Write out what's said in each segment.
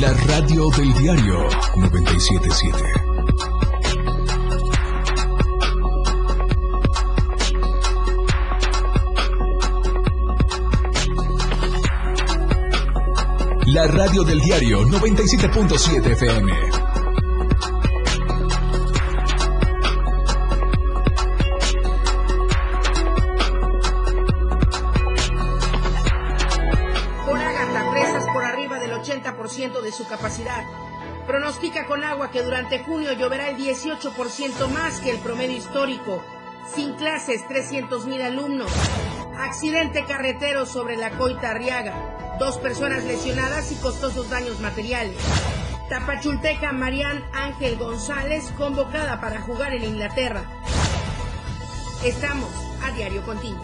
La radio del diario 977. La radio del diario 97.7 FM. Que durante junio lloverá el 18% más que el promedio histórico. Sin clases, 300.000 alumnos. Accidente carretero sobre la Coita Arriaga. Dos personas lesionadas y costosos daños materiales. Tapachulteca Marian Ángel González convocada para jugar en Inglaterra. Estamos a diario contigo.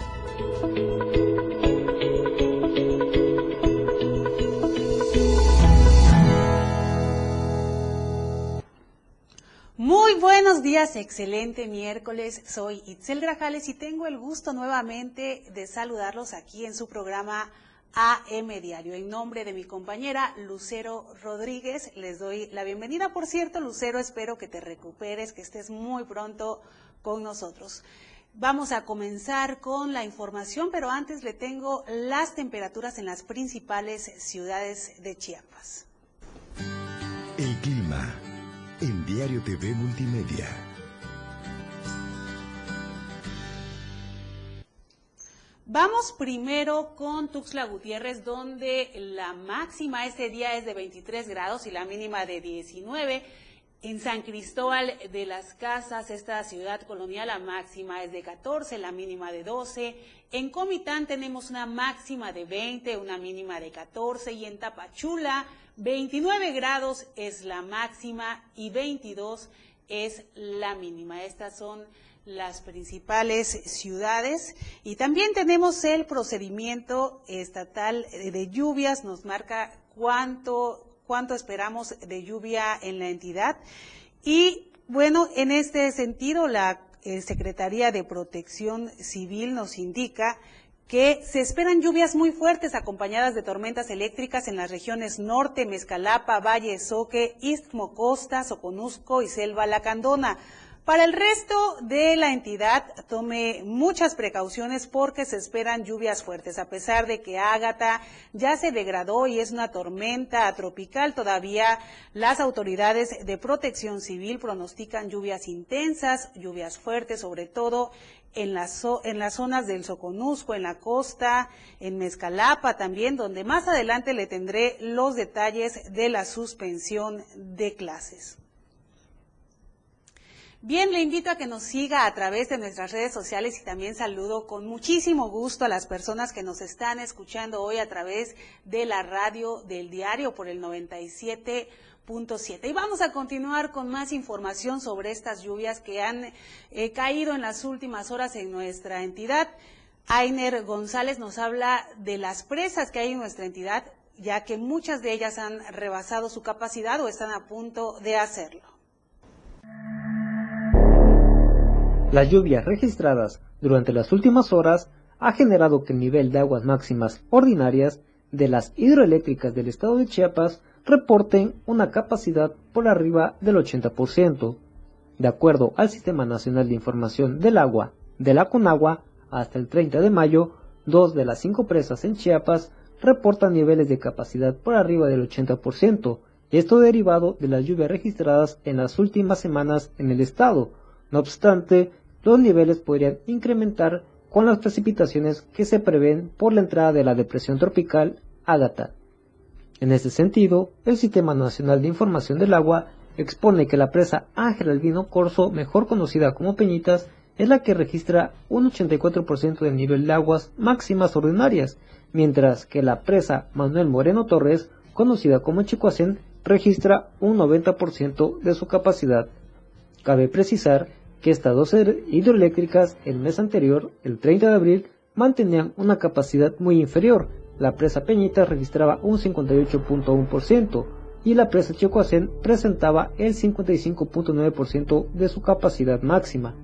Muy buenos días, excelente miércoles. Soy Itzel Grajales y tengo el gusto nuevamente de saludarlos aquí en su programa AM Diario. En nombre de mi compañera Lucero Rodríguez, les doy la bienvenida. Por cierto, Lucero, espero que te recuperes, que estés muy pronto con nosotros. Vamos a comenzar con la información, pero antes le tengo las temperaturas en las principales ciudades de Chiapas. El clima en Diario TV Multimedia. Vamos primero con Tuxtla Gutiérrez, donde la máxima ese día es de 23 grados y la mínima de 19. En San Cristóbal de las Casas, esta ciudad colonial, la máxima es de 14, la mínima de 12. En Comitán tenemos una máxima de 20, una mínima de 14. Y en Tapachula, 29 grados es la máxima y 22 es la mínima. Estas son las principales ciudades y también tenemos el procedimiento estatal de lluvias, nos marca cuánto, cuánto esperamos de lluvia en la entidad y bueno, en este sentido la eh, Secretaría de Protección Civil nos indica que se esperan lluvias muy fuertes acompañadas de tormentas eléctricas en las regiones norte, Mezcalapa, Valle, Soque, Istmo, Costa, Soconusco y Selva Lacandona. Para el resto de la entidad, tome muchas precauciones porque se esperan lluvias fuertes. A pesar de que Ágata ya se degradó y es una tormenta tropical, todavía las autoridades de protección civil pronostican lluvias intensas, lluvias fuertes, sobre todo en las, en las zonas del Soconusco, en la costa, en Mezcalapa también, donde más adelante le tendré los detalles de la suspensión de clases. Bien, le invito a que nos siga a través de nuestras redes sociales y también saludo con muchísimo gusto a las personas que nos están escuchando hoy a través de la radio del diario por el 97. Y vamos a continuar con más información sobre estas lluvias que han eh, caído en las últimas horas en nuestra entidad. Ainer González nos habla de las presas que hay en nuestra entidad, ya que muchas de ellas han rebasado su capacidad o están a punto de hacerlo. Las lluvias registradas durante las últimas horas ha generado que el nivel de aguas máximas ordinarias de las hidroeléctricas del estado de Chiapas reporten una capacidad por arriba del 80%. De acuerdo al Sistema Nacional de Información del Agua de la Conagua, hasta el 30 de mayo, dos de las cinco presas en Chiapas reportan niveles de capacidad por arriba del 80%, esto derivado de las lluvias registradas en las últimas semanas en el estado. No obstante, los niveles podrían incrementar con las precipitaciones que se prevén por la entrada de la depresión tropical Ágata. En este sentido, el Sistema Nacional de Información del Agua expone que la presa Ángel Albino Corso, mejor conocida como Peñitas, es la que registra un 84% del nivel de aguas máximas ordinarias, mientras que la presa Manuel Moreno Torres, conocida como Chicoacén, registra un 90% de su capacidad. Cabe precisar que estas dos hidroeléctricas el mes anterior, el 30 de abril, mantenían una capacidad muy inferior, la presa Peñita registraba un 58.1% y la presa Chicoacén presentaba el 55.9% de su capacidad máxima.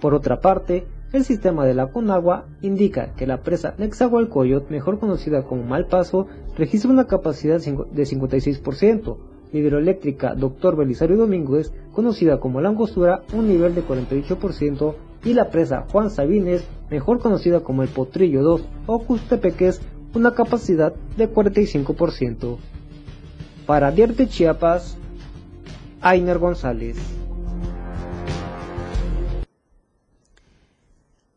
Por otra parte, el sistema de la Conagua indica que la presa Nexahualcoyot, mejor conocida como Malpaso, registra una capacidad de 56%, hidroeléctrica Dr. Belisario Domínguez, conocida como La Angostura, un nivel de 48%, y la presa Juan Sabines, mejor conocida como el Potrillo 2 o Custepeques, una capacidad de 45%. Para Dierte Chiapas, Ainer González.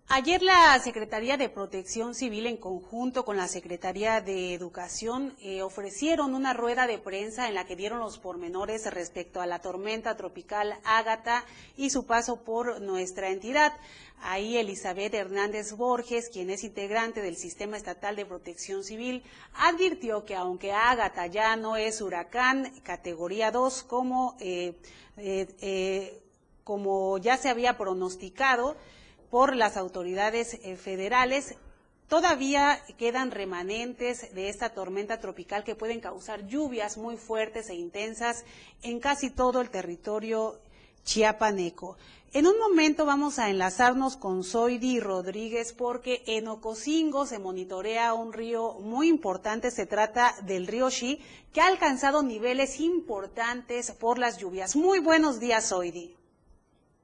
Ayer la Secretaría de Protección Civil en conjunto con la Secretaría de Educación eh, ofrecieron una rueda de prensa en la que dieron los pormenores respecto a la tormenta tropical Ágata y su paso por nuestra entidad. Ahí Elizabeth Hernández Borges, quien es integrante del Sistema Estatal de Protección Civil, advirtió que aunque Ágata ya no es huracán categoría 2 como, eh, eh, como ya se había pronosticado, por las autoridades eh, federales. Todavía quedan remanentes de esta tormenta tropical que pueden causar lluvias muy fuertes e intensas en casi todo el territorio chiapaneco. En un momento vamos a enlazarnos con Zoidi Rodríguez porque en Ocosingo se monitorea un río muy importante, se trata del río Xi, que ha alcanzado niveles importantes por las lluvias. Muy buenos días, Zoidi.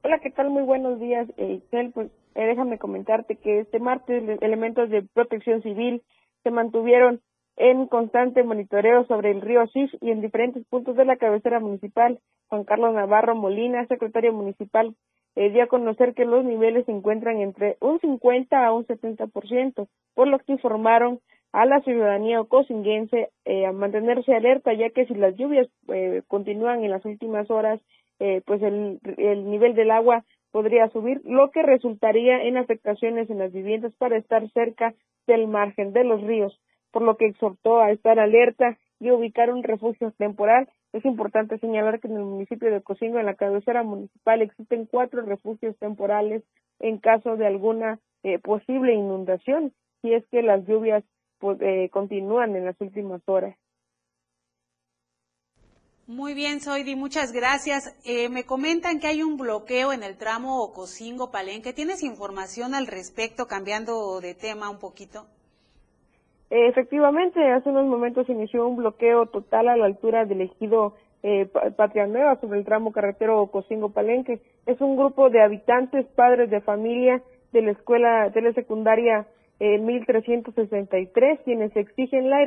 Hola, ¿qué tal? Muy buenos días, eh, Pues eh, déjame comentarte que este martes elementos de protección civil se mantuvieron en constante monitoreo sobre el río Sif y en diferentes puntos de la cabecera municipal. Juan Carlos Navarro Molina, secretario municipal, eh, dio a conocer que los niveles se encuentran entre un 50 a un 70%, por lo que informaron a la ciudadanía ocosinguense eh, a mantenerse alerta, ya que si las lluvias eh, continúan en las últimas horas eh, pues el, el nivel del agua podría subir, lo que resultaría en afectaciones en las viviendas para estar cerca del margen de los ríos, por lo que exhortó a estar alerta y ubicar un refugio temporal. Es importante señalar que en el municipio de Cocingo, en la cabecera municipal, existen cuatro refugios temporales en caso de alguna eh, posible inundación, si es que las lluvias pues, eh, continúan en las últimas horas. Muy bien, Soidi, muchas gracias. Eh, me comentan que hay un bloqueo en el tramo Ocosingo-Palenque. ¿Tienes información al respecto, cambiando de tema un poquito? Efectivamente, hace unos momentos inició un bloqueo total a la altura del ejido eh, Patria Nueva sobre el tramo carretero Ocosingo-Palenque. Es un grupo de habitantes, padres de familia de la escuela telesecundaria eh, 1363, quienes exigen la,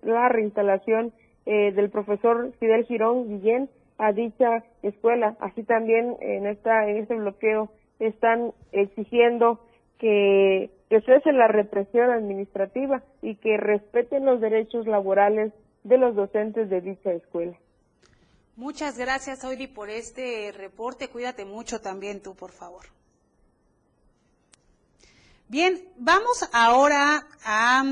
la reinstalación eh, del profesor Fidel Girón Guillén a dicha escuela. Así también en esta en este bloqueo están exigiendo que, que cese la represión administrativa y que respeten los derechos laborales de los docentes de dicha escuela. Muchas gracias, Oidi, por este reporte. Cuídate mucho también tú, por favor. Bien, vamos ahora a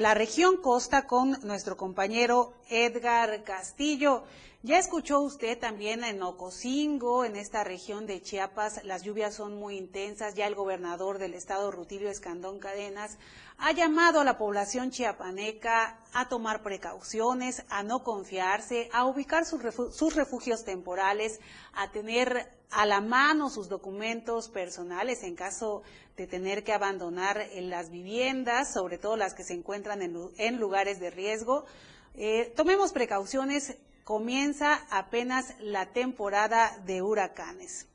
la región costa con nuestro compañero Edgar Castillo. Ya escuchó usted también en Ocosingo, en esta región de Chiapas, las lluvias son muy intensas. Ya el gobernador del estado, Rutilio Escandón Cadenas, ha llamado a la población chiapaneca a tomar precauciones, a no confiarse, a ubicar sus, refugios temporales, a tener a la mano sus documentos personales en caso de tener que abandonar las viviendas, sobre todo las que se encuentran en, lugares de riesgo. Eh, tomemos precauciones, comienza apenas la temporada de huracanes.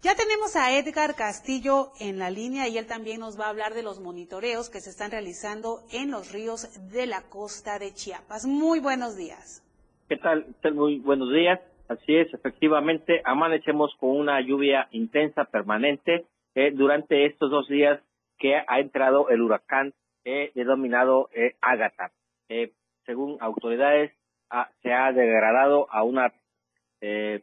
Ya tenemos a Edgar Castillo en la línea y él también nos va a hablar de los monitoreos que se están realizando en los ríos de la costa de Chiapas. Muy buenos días. ¿Qué tal? Muy buenos días. Así es, efectivamente, amanecemos con una lluvia intensa permanente eh, durante estos dos días que ha entrado el huracán eh, denominado eh, Ágata. Eh, según autoridades, se ha degradado a una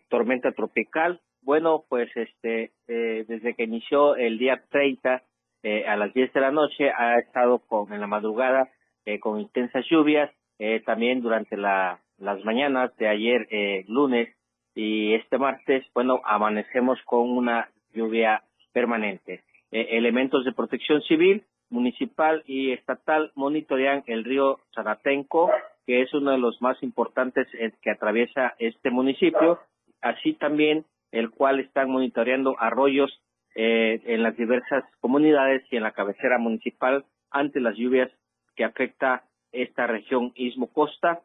tormenta tropical bueno, pues este, eh, desde que inició el día 30 eh, a las 10 de la noche ha estado con en la madrugada eh, con intensas lluvias, eh, también durante la, las mañanas de ayer eh, lunes y este martes, bueno, amanecemos con una lluvia permanente. Eh, elementos de protección civil, municipal y estatal monitorean el río Zanatenco, que es uno de los más importantes que atraviesa este municipio. Así también el cual están monitoreando arroyos eh, en las diversas comunidades y en la cabecera municipal ante las lluvias que afecta esta región Istmo-Costa.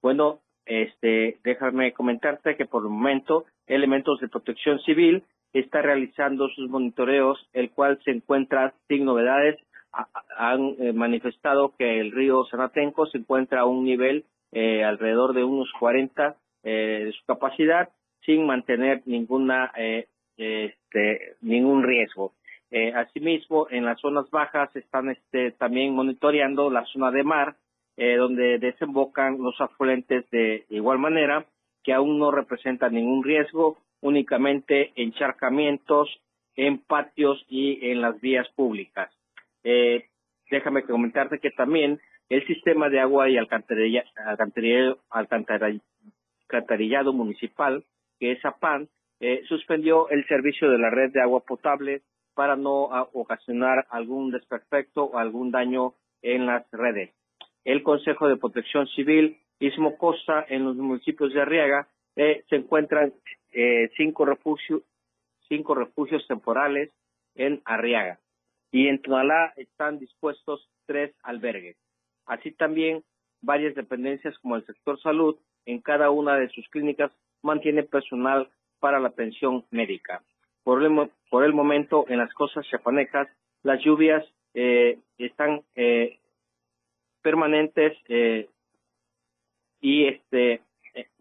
Bueno, este, déjame comentarte que por el momento elementos de protección civil está realizando sus monitoreos, el cual se encuentra sin novedades. Han eh, manifestado que el río Sanatenco se encuentra a un nivel eh, alrededor de unos 40 eh, de su capacidad, sin mantener ninguna este, ningún riesgo. asimismo, en las zonas bajas están este, también monitoreando la zona de mar, donde desembocan los afluentes de igual manera, que aún no representan ningún riesgo únicamente encharcamientos en patios y en las vías públicas. Eh, déjame comentarte que también el sistema de agua y alcantarillado, alcantarillado municipal, que es APAN, eh, suspendió el servicio de la red de agua potable para no ocasionar algún desperfecto o algún daño en las redes. El Consejo de Protección Civil Istmo Costa en los municipios de Arriaga eh, se encuentran eh, cinco, refugios, cinco refugios temporales en Arriaga y en Tonalá están dispuestos tres albergues. Así también varias dependencias como el sector salud en cada una de sus clínicas mantiene personal para la atención médica. Por el, por el momento en las costas chapanecas las lluvias eh, están eh, permanentes eh, y este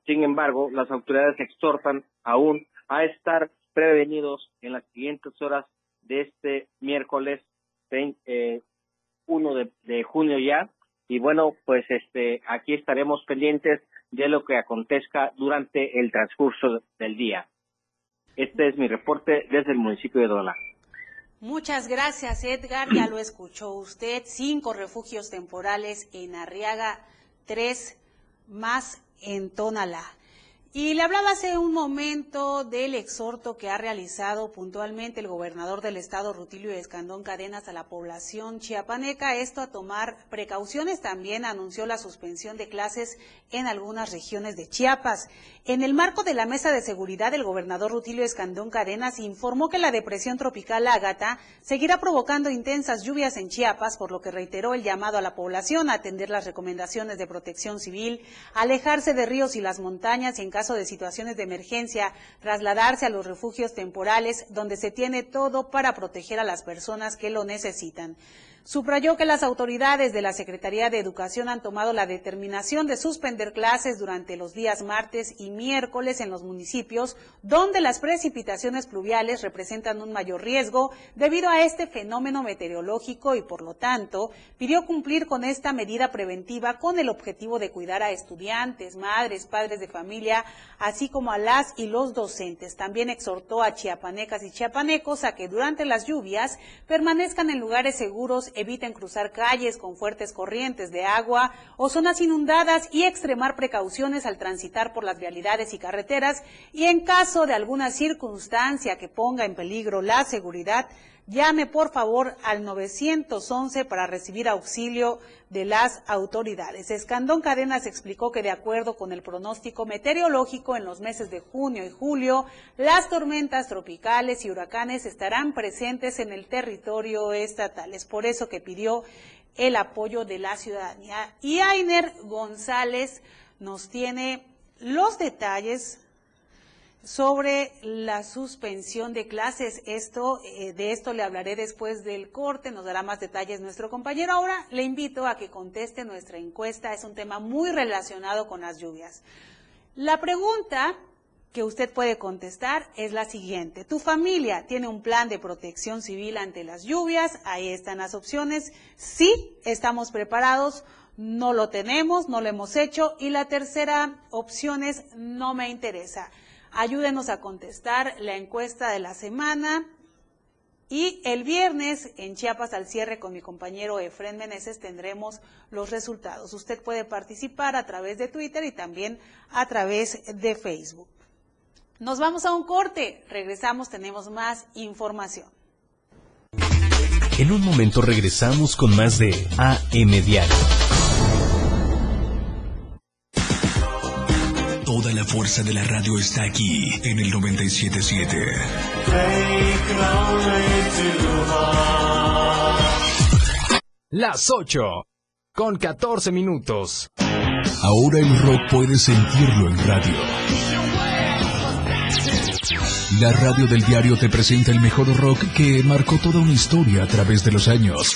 sin embargo, las autoridades exhortan aún a estar prevenidos en las siguientes horas de este miércoles 1 eh, de, junio ya. Y bueno, pues este aquí estaremos pendientes de lo que acontezca durante el transcurso del día. Este es mi reporte desde el municipio de Dola. Muchas gracias, Edgar. Ya lo escuchó usted. Cinco refugios temporales en Arriaga, tres más en Tonalá. Y le hablaba hace un momento del exhorto que ha realizado puntualmente el gobernador del estado, Rutilio Escandón Cadenas, a la población chiapaneca, esto a tomar precauciones. También anunció la suspensión de clases en algunas regiones de Chiapas. En el marco de la mesa de seguridad, el gobernador Rutilio Escandón Cadenas informó que la depresión tropical Ágata seguirá provocando intensas lluvias en Chiapas, por lo que reiteró el llamado a la población a atender las recomendaciones de protección civil, alejarse de ríos y las montañas y en caso de situaciones de emergencia, trasladarse a los refugios temporales donde se tiene todo para proteger a las personas que lo necesitan. Subrayó que las autoridades de la Secretaría de Educación han tomado la determinación de suspender clases durante los días martes y miércoles en los municipios donde las precipitaciones pluviales representan un mayor riesgo debido a este fenómeno meteorológico y por lo tanto pidió cumplir con esta medida preventiva con el objetivo de cuidar a estudiantes, madres, padres de familia, así como a las y los docentes. También exhortó a chiapanecas y chiapanecos a que durante las lluvias permanezcan en lugares seguros eviten cruzar calles con fuertes corrientes de agua o zonas inundadas y extremar precauciones al transitar por las vialidades y carreteras. Y en caso de alguna circunstancia que ponga en peligro la seguridad, llame por favor al 911 para recibir auxilio de las autoridades. Escandón Cadenas explicó que de acuerdo con el pronóstico meteorológico en los meses de junio y julio, las tormentas tropicales y huracanes estarán presentes en el territorio estatal. Es por eso que pidió el apoyo de la ciudadanía. Y Ainer González nos tiene los detalles sobre la suspensión de clases. Esto, eh, de esto le hablaré después del corte, nos dará más detalles nuestro compañero. Ahora le invito a que conteste nuestra encuesta, es un tema muy relacionado con las lluvias. La pregunta que usted puede contestar es la siguiente. ¿Tu familia tiene un plan de protección civil ante las lluvias? Ahí están las opciones. Sí, estamos preparados. No lo tenemos, no lo hemos hecho. Y la tercera opción es no me interesa. Ayúdenos a contestar la encuesta de la semana. Y el viernes en Chiapas al cierre con mi compañero Efren Meneses tendremos los resultados. Usted puede participar a través de Twitter y también a través de Facebook. Nos vamos a un corte. Regresamos, tenemos más información. En un momento regresamos con más de AM Diario. Fuerza de la radio está aquí en el 977. Las 8 con 14 minutos. Ahora el rock puede sentirlo en radio. La radio del diario te presenta el mejor rock que marcó toda una historia a través de los años.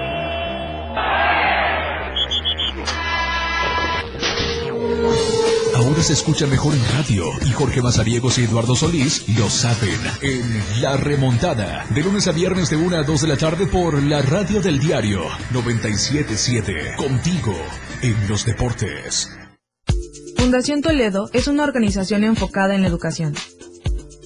Ahora se escucha mejor en radio y Jorge Mazariegos y Eduardo Solís lo saben en La Remontada, de lunes a viernes de 1 a 2 de la tarde por la radio del diario 977, contigo en los deportes. Fundación Toledo es una organización enfocada en la educación.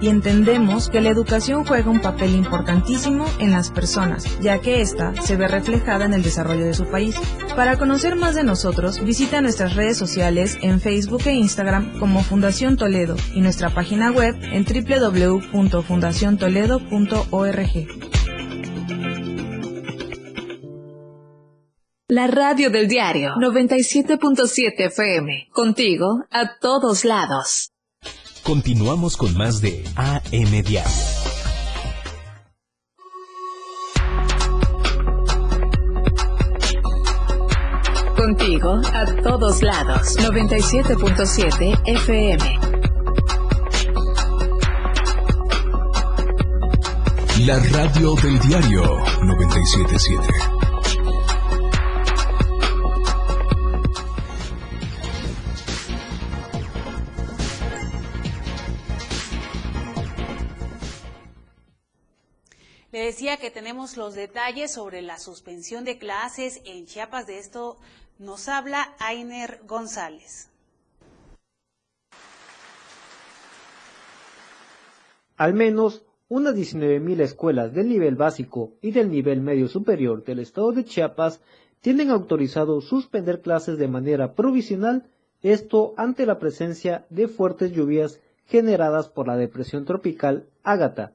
y entendemos que la educación juega un papel importantísimo en las personas, ya que ésta se ve reflejada en el desarrollo de su país. Para conocer más de nosotros, visita nuestras redes sociales en Facebook e Instagram como Fundación Toledo y nuestra página web en www.fundaciontoledo.org. La radio del diario 97.7 FM. Contigo a todos lados. Continuamos con más de AM Diario. Contigo a todos lados. 97.7 FM. La radio del diario 977. Decía que tenemos los detalles sobre la suspensión de clases en Chiapas. De esto nos habla Ainer González. Al menos unas 19.000 escuelas del nivel básico y del nivel medio superior del estado de Chiapas tienen autorizado suspender clases de manera provisional, esto ante la presencia de fuertes lluvias generadas por la depresión tropical Ágata.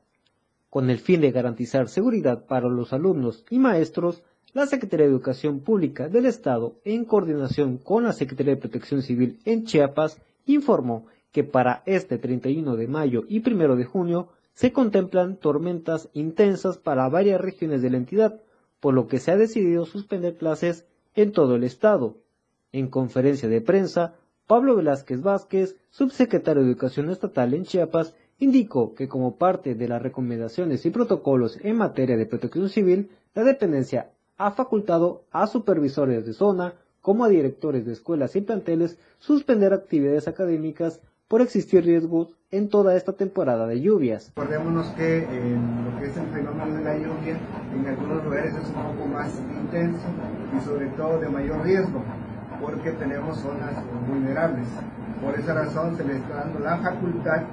Con el fin de garantizar seguridad para los alumnos y maestros, la Secretaría de Educación Pública del Estado, en coordinación con la Secretaría de Protección Civil en Chiapas, informó que para este 31 de mayo y 1 de junio se contemplan tormentas intensas para varias regiones de la entidad, por lo que se ha decidido suspender clases en todo el estado. En conferencia de prensa, Pablo Velázquez Vázquez, subsecretario de Educación Estatal en Chiapas, indicó que como parte de las recomendaciones y protocolos en materia de protección civil, la dependencia ha facultado a supervisores de zona, como a directores de escuelas y planteles, suspender actividades académicas por existir riesgos en toda esta temporada de lluvias. Recordémonos que en lo que es el fenómeno de la lluvia, en algunos lugares es un poco más intenso y sobre todo de mayor riesgo, porque tenemos zonas vulnerables. Por esa razón se le está dando la facultad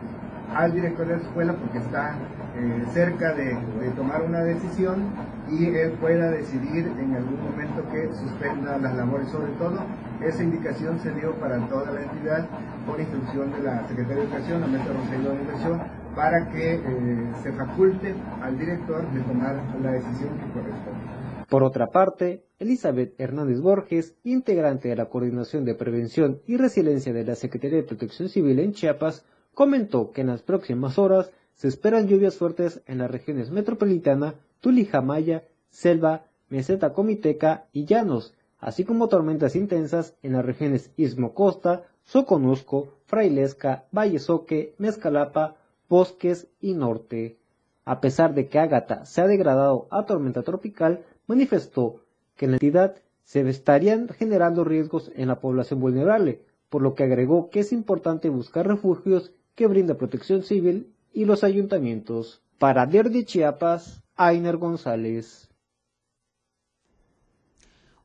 al director de la escuela porque está eh, cerca de, de, tomar una decisión y él pueda decidir en algún momento que suspenda las labores. Sobre todo, esa indicación se dio para toda la entidad por instrucción de la Secretaría de Educación, la maestra Rosario de Inversión, para que eh, se faculte al director de tomar la decisión que corresponde. Por otra parte, Elizabeth Hernández Borges, integrante de la Coordinación de Prevención y Resiliencia de la Secretaría de Protección Civil en Chiapas, comentó que en las próximas horas se esperan lluvias fuertes en las regiones metropolitana, Tulijamaya, Selva, Meseta Comiteca y Llanos, así como tormentas intensas en las regiones Istmo Costa, Soconusco, Frailesca, Vallesoque, Mezcalapa, Bosques y Norte. A pesar de que Ágata se ha degradado a tormenta tropical, manifestó que en la entidad se estarían generando riesgos en la población vulnerable, por lo que agregó que es importante buscar refugios que brinda protección civil y los ayuntamientos. Para de Chiapas, Ainer González.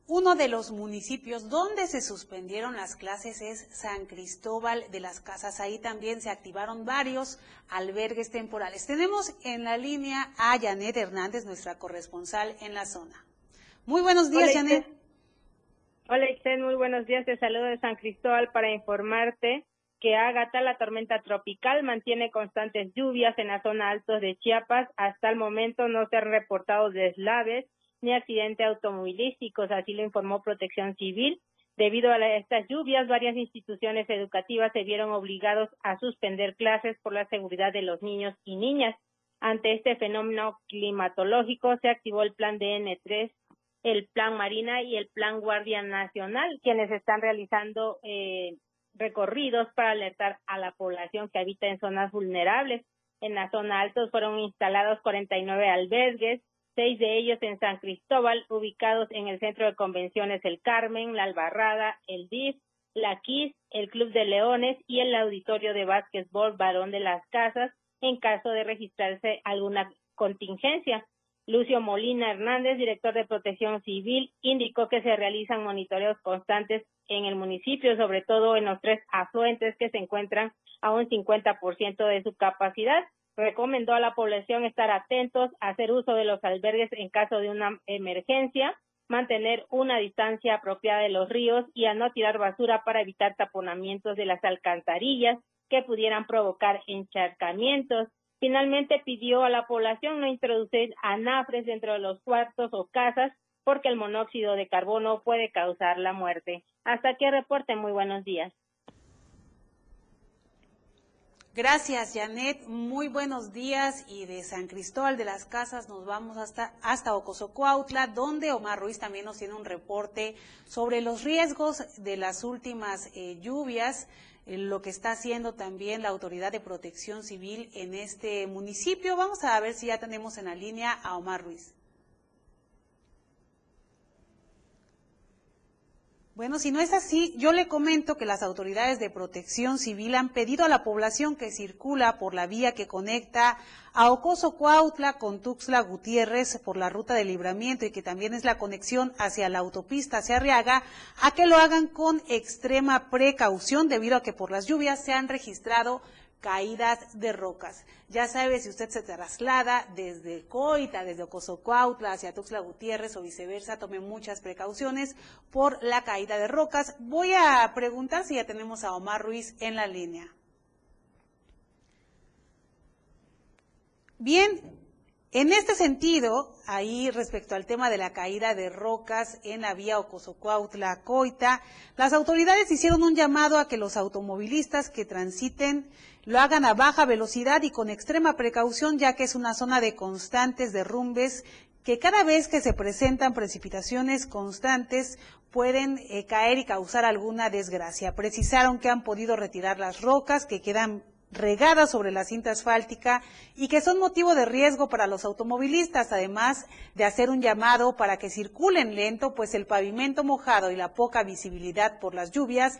Uno de los municipios donde se suspendieron las clases es San Cristóbal de las Casas. Ahí también se activaron varios albergues temporales. Tenemos en la línea a Janet Hernández, nuestra corresponsal en la zona. Muy buenos días, Janet. Hola, Ixel, muy buenos días. Te saludo de San Cristóbal para informarte que Ágata, la tormenta tropical, mantiene constantes lluvias en la zona altos de Chiapas. Hasta el momento no se han reportado deslaves ni accidentes automovilísticos, así lo informó Protección Civil. Debido a estas lluvias, varias instituciones educativas se vieron obligados a suspender clases por la seguridad de los niños y niñas. Ante este fenómeno climatológico, se activó el plan DN3, el plan Marina y el plan Guardia Nacional, quienes están realizando eh, recorridos para alertar a la población que habita en zonas vulnerables. En la zona altos fueron instalados 49 albergues, seis de ellos en San Cristóbal, ubicados en el Centro de Convenciones El Carmen, La Albarrada, el DIF, la KIS, el Club de Leones y el Auditorio de Básquetbol Barón de las Casas, en caso de registrarse alguna contingencia. Lucio Molina Hernández, director de Protección Civil, indicó que se realizan monitoreos constantes en el municipio, sobre todo en los tres afluentes que se encuentran a un 50% de su capacidad recomendó a la población estar atentos, hacer uso de los albergues en caso de una emergencia, mantener una distancia apropiada de los ríos y a no tirar basura para evitar taponamientos de las alcantarillas que pudieran provocar encharcamientos. Finalmente pidió a la población no introducir anafres dentro de los cuartos o casas porque el monóxido de carbono puede causar la muerte. Hasta aquí reporte, muy buenos días. Gracias, Janet. Muy buenos días. Y de San Cristóbal de las Casas nos vamos hasta, hasta Ocosocuautla, donde Omar Ruiz también nos tiene un reporte sobre los riesgos de las últimas eh, lluvias, eh, lo que está haciendo también la Autoridad de Protección Civil en este municipio. Vamos a ver si ya tenemos en la línea a Omar Ruiz. Bueno, si no es así, yo le comento que las autoridades de protección civil han pedido a la población que circula por la vía que conecta a Ocoso Cuautla con Tuxtla Gutiérrez por la ruta de libramiento y que también es la conexión hacia la autopista hacia Arriaga, a que lo hagan con extrema precaución debido a que por las lluvias se han registrado caídas de rocas. Ya sabe, si usted se traslada desde Coita, desde Ocosocuautla hacia Tuxtla Gutiérrez o viceversa, tome muchas precauciones por la caída de rocas. Voy a preguntar si ya tenemos a Omar Ruiz en la línea. Bien, en este sentido, ahí respecto al tema de la caída de rocas en la vía Ocosocuautla Coita, las autoridades hicieron un llamado a que los automovilistas que transiten lo hagan a baja velocidad y con extrema precaución, ya que es una zona de constantes derrumbes que cada vez que se presentan precipitaciones constantes pueden eh, caer y causar alguna desgracia. Precisaron que han podido retirar las rocas que quedan regadas sobre la cinta asfáltica y que son motivo de riesgo para los automovilistas, además de hacer un llamado para que circulen lento, pues el pavimento mojado y la poca visibilidad por las lluvias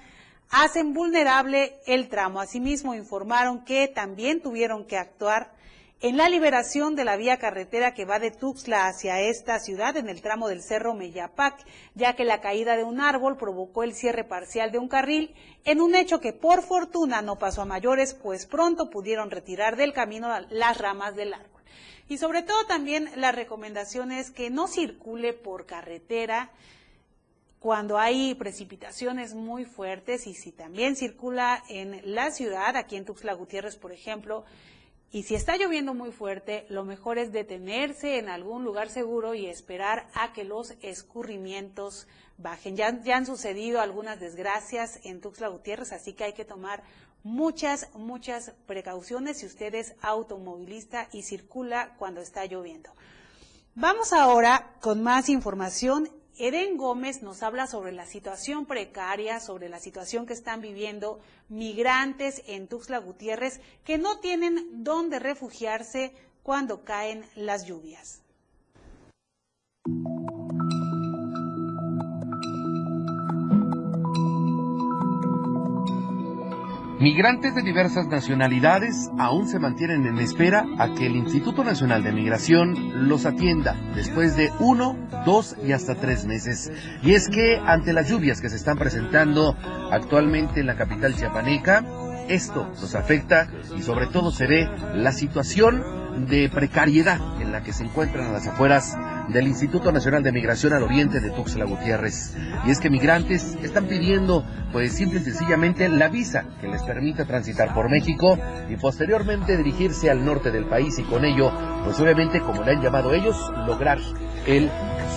hacen vulnerable el tramo. Asimismo, informaron que también tuvieron que actuar en la liberación de la vía carretera que va de Tuxtla hacia esta ciudad en el tramo del Cerro Meyapac, ya que la caída de un árbol provocó el cierre parcial de un carril, en un hecho que por fortuna no pasó a mayores, pues pronto pudieron retirar del camino las ramas del árbol. Y sobre todo también la recomendación es que no circule por carretera, cuando hay precipitaciones muy fuertes y si también circula en la ciudad, aquí en Tuxtla Gutiérrez, por ejemplo, y si está lloviendo muy fuerte, lo mejor es detenerse en algún lugar seguro y esperar a que los escurrimientos bajen. Ya, han sucedido algunas desgracias en Tuxtla Gutiérrez, así que hay que tomar muchas, muchas precauciones si usted es automovilista y circula cuando está lloviendo. Vamos ahora con más información Eden Gómez nos habla sobre la situación precaria, sobre la situación que están viviendo migrantes en Tuxtla Gutiérrez que no tienen dónde refugiarse cuando caen las lluvias. Migrantes de diversas nacionalidades aún se mantienen en espera a que el Instituto Nacional de Migración los atienda después de uno, dos y hasta tres meses. Y es que ante las lluvias que se están presentando actualmente en la capital chiapaneca, esto los afecta y sobre todo se ve la situación de precariedad en la que se encuentran a las afueras del Instituto Nacional de Migración al Oriente de Tuxtla Gutiérrez. Y es que migrantes están pidiendo, pues simple y sencillamente, la visa que les permita transitar por México y posteriormente dirigirse al norte del país y con ello, pues obviamente, como le han llamado ellos, lograr el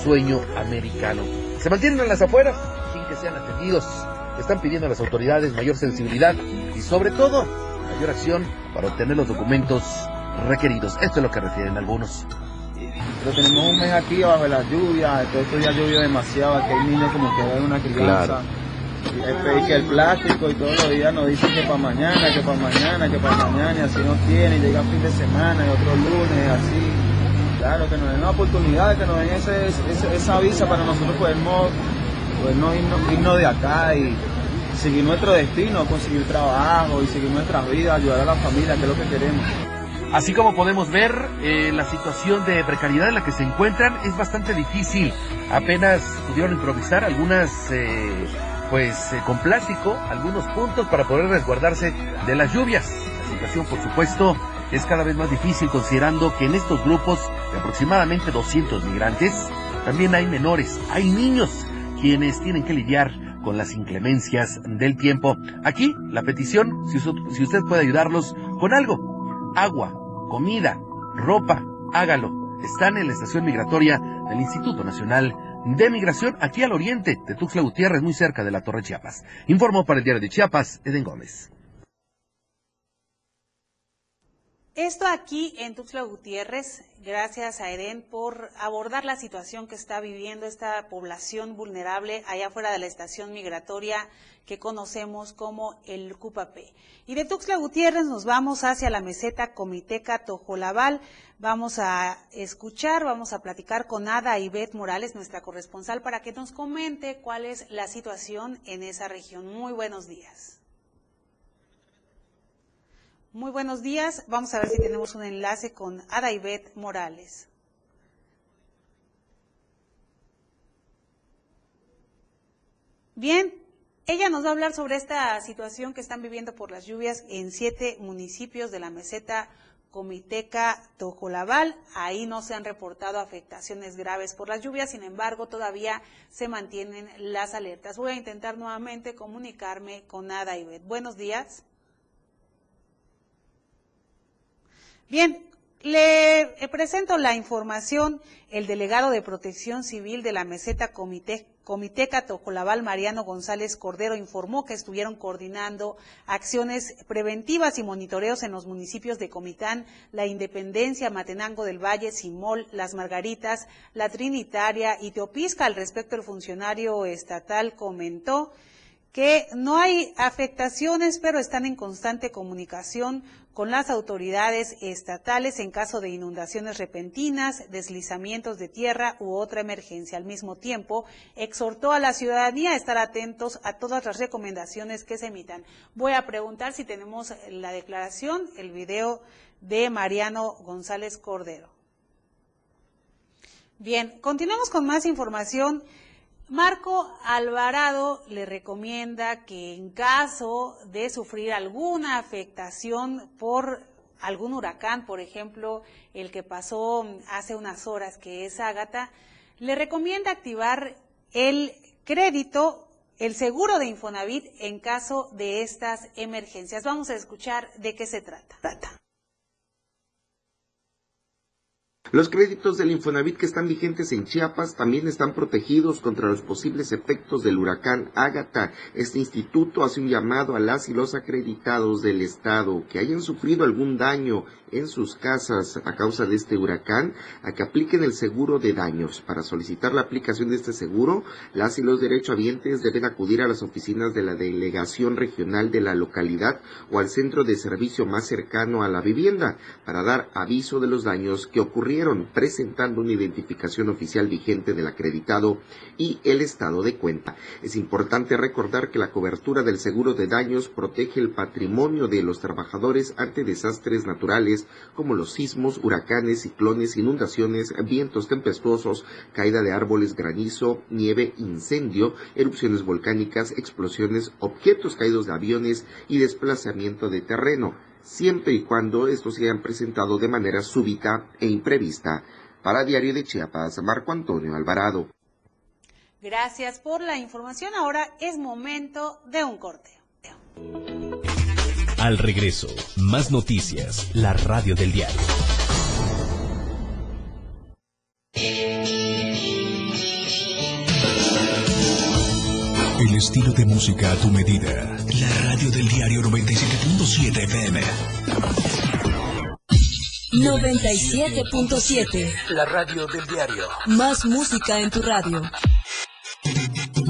sueño americano. Se mantienen en las afueras sin que sean atendidos. Están pidiendo a las autoridades mayor sensibilidad y sobre todo mayor acción para obtener los documentos requeridos. Esto es lo que refieren algunos. Pero tenemos un mes aquí bajo la lluvia, todo esto ya llovió demasiado, aquí hay niños como que ven una crianza. Que el plástico y todos los días nos dicen que para mañana, que para mañana, que para mañana, y así nos tienen, llega fin de semana y otro lunes, así. Claro, que nos den la oportunidad, que nos den ese, esa visa para nosotros podernos, podernos irnos, irnos de acá y seguir nuestro destino, conseguir trabajo y seguir nuestra vida, ayudar a la familia, que es lo que queremos. Así como podemos ver, eh, la situación de precariedad en la que se encuentran es bastante difícil. Apenas pudieron improvisar algunas, eh, pues eh, con plástico, algunos puntos para poder resguardarse de las lluvias. La situación, por supuesto, es cada vez más difícil considerando que en estos grupos de aproximadamente 200 migrantes también hay menores, hay niños quienes tienen que lidiar con las inclemencias del tiempo. Aquí la petición, si usted puede ayudarlos con algo, agua, comida, ropa, hágalo. Están en la estación migratoria del Instituto Nacional de Migración aquí al oriente de Tuxtla Gutiérrez, muy cerca de la Torre Chiapas. Informó para el diario de Chiapas, Eden Gómez. Esto aquí en Tuxtla Gutiérrez, gracias a Eden por abordar la situación que está viviendo esta población vulnerable allá fuera de la estación migratoria que conocemos como el Cupapé. Y de Tuxtla Gutiérrez nos vamos hacia la meseta Comiteca Tojolabal. Vamos a escuchar, vamos a platicar con Ada Ivette Morales, nuestra corresponsal, para que nos comente cuál es la situación en esa región. Muy buenos días. Muy buenos días. Vamos a ver si tenemos un enlace con Adaibet Morales. Bien, ella nos va a hablar sobre esta situación que están viviendo por las lluvias en siete municipios de la meseta Comiteca Tojolabal. Ahí no se han reportado afectaciones graves por las lluvias, sin embargo, todavía se mantienen las alertas. Voy a intentar nuevamente comunicarme con Adaibet. Buenos días. Bien, le eh, presento la información. El delegado de Protección Civil de la Meseta Comité, Comiteca Tojolabal, Mariano González Cordero, informó que estuvieron coordinando acciones preventivas y monitoreos en los municipios de Comitán, La Independencia, Matenango del Valle, Simol, Las Margaritas, La Trinitaria y Teopisca. Al respecto, el funcionario estatal comentó que no hay afectaciones, pero están en constante comunicación con las autoridades estatales en caso de inundaciones repentinas, deslizamientos de tierra u otra emergencia. Al mismo tiempo, exhortó a la ciudadanía a estar atentos a todas las recomendaciones que se emitan. Voy a preguntar si tenemos la declaración, el video de Mariano González Cordero. Bien, continuamos con más información. Marco Alvarado le recomienda que en caso de sufrir alguna afectación por algún huracán, por ejemplo, el que pasó hace unas horas, que es Ágata, le recomienda activar el crédito, el seguro de Infonavit en caso de estas emergencias. Vamos a escuchar de qué se trata. Los créditos del Infonavit que están vigentes en Chiapas también están protegidos contra los posibles efectos del huracán Ágata. Este instituto hace un llamado a las y los acreditados del Estado que hayan sufrido algún daño en sus casas a causa de este huracán a que apliquen el seguro de daños. Para solicitar la aplicación de este seguro, las y los derechohabientes deben acudir a las oficinas de la delegación regional de la localidad o al centro de servicio más cercano a la vivienda para dar aviso de los daños que ocurrieron, presentando una identificación oficial vigente del acreditado y el estado de cuenta. Es importante recordar que la cobertura del seguro de daños protege el patrimonio de los trabajadores ante desastres naturales como los sismos, huracanes, ciclones, inundaciones, vientos tempestuosos, caída de árboles, granizo, nieve, incendio, erupciones volcánicas, explosiones, objetos caídos de aviones y desplazamiento de terreno, siempre y cuando estos se hayan presentado de manera súbita e imprevista. Para Diario de Chiapas, Marco Antonio Alvarado. Gracias por la información. Ahora es momento de un corte. Al regreso, más noticias, la radio del diario. El estilo de música a tu medida. La radio del diario 97.7 FM. 97.7. La radio del diario. Más música en tu radio.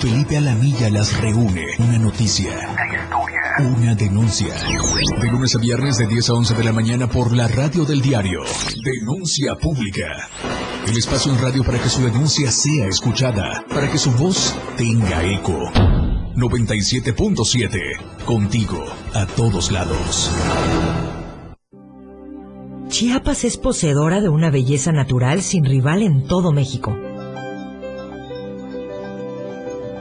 Felipe Alamilla las reúne. Una noticia. Una denuncia. De lunes a viernes de 10 a 11 de la mañana por la radio del diario. Denuncia pública. El espacio en radio para que su denuncia sea escuchada. Para que su voz tenga eco. 97.7. Contigo a todos lados. Chiapas es poseedora de una belleza natural sin rival en todo México.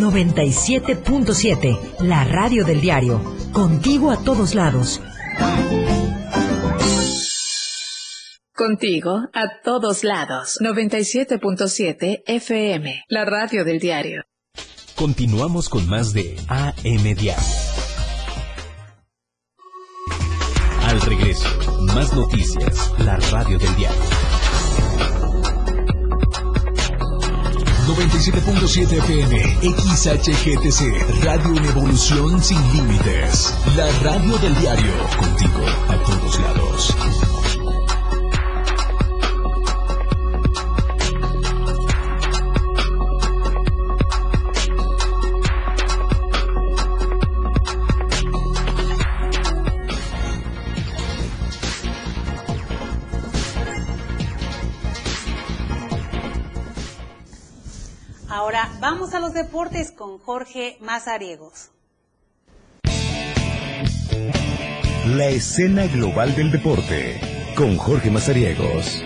97.7, la radio del diario. Contigo a todos lados. Contigo a todos lados. 97.7 FM, la radio del diario. Continuamos con más de AM Diario. Al regreso, más noticias, la radio del diario. 97.7 FM, XHGTC, Radio en Evolución Sin Límites. La radio del diario, contigo a todos lados. Deportes con Jorge Mazariegos. La escena global del deporte con Jorge Mazariegos.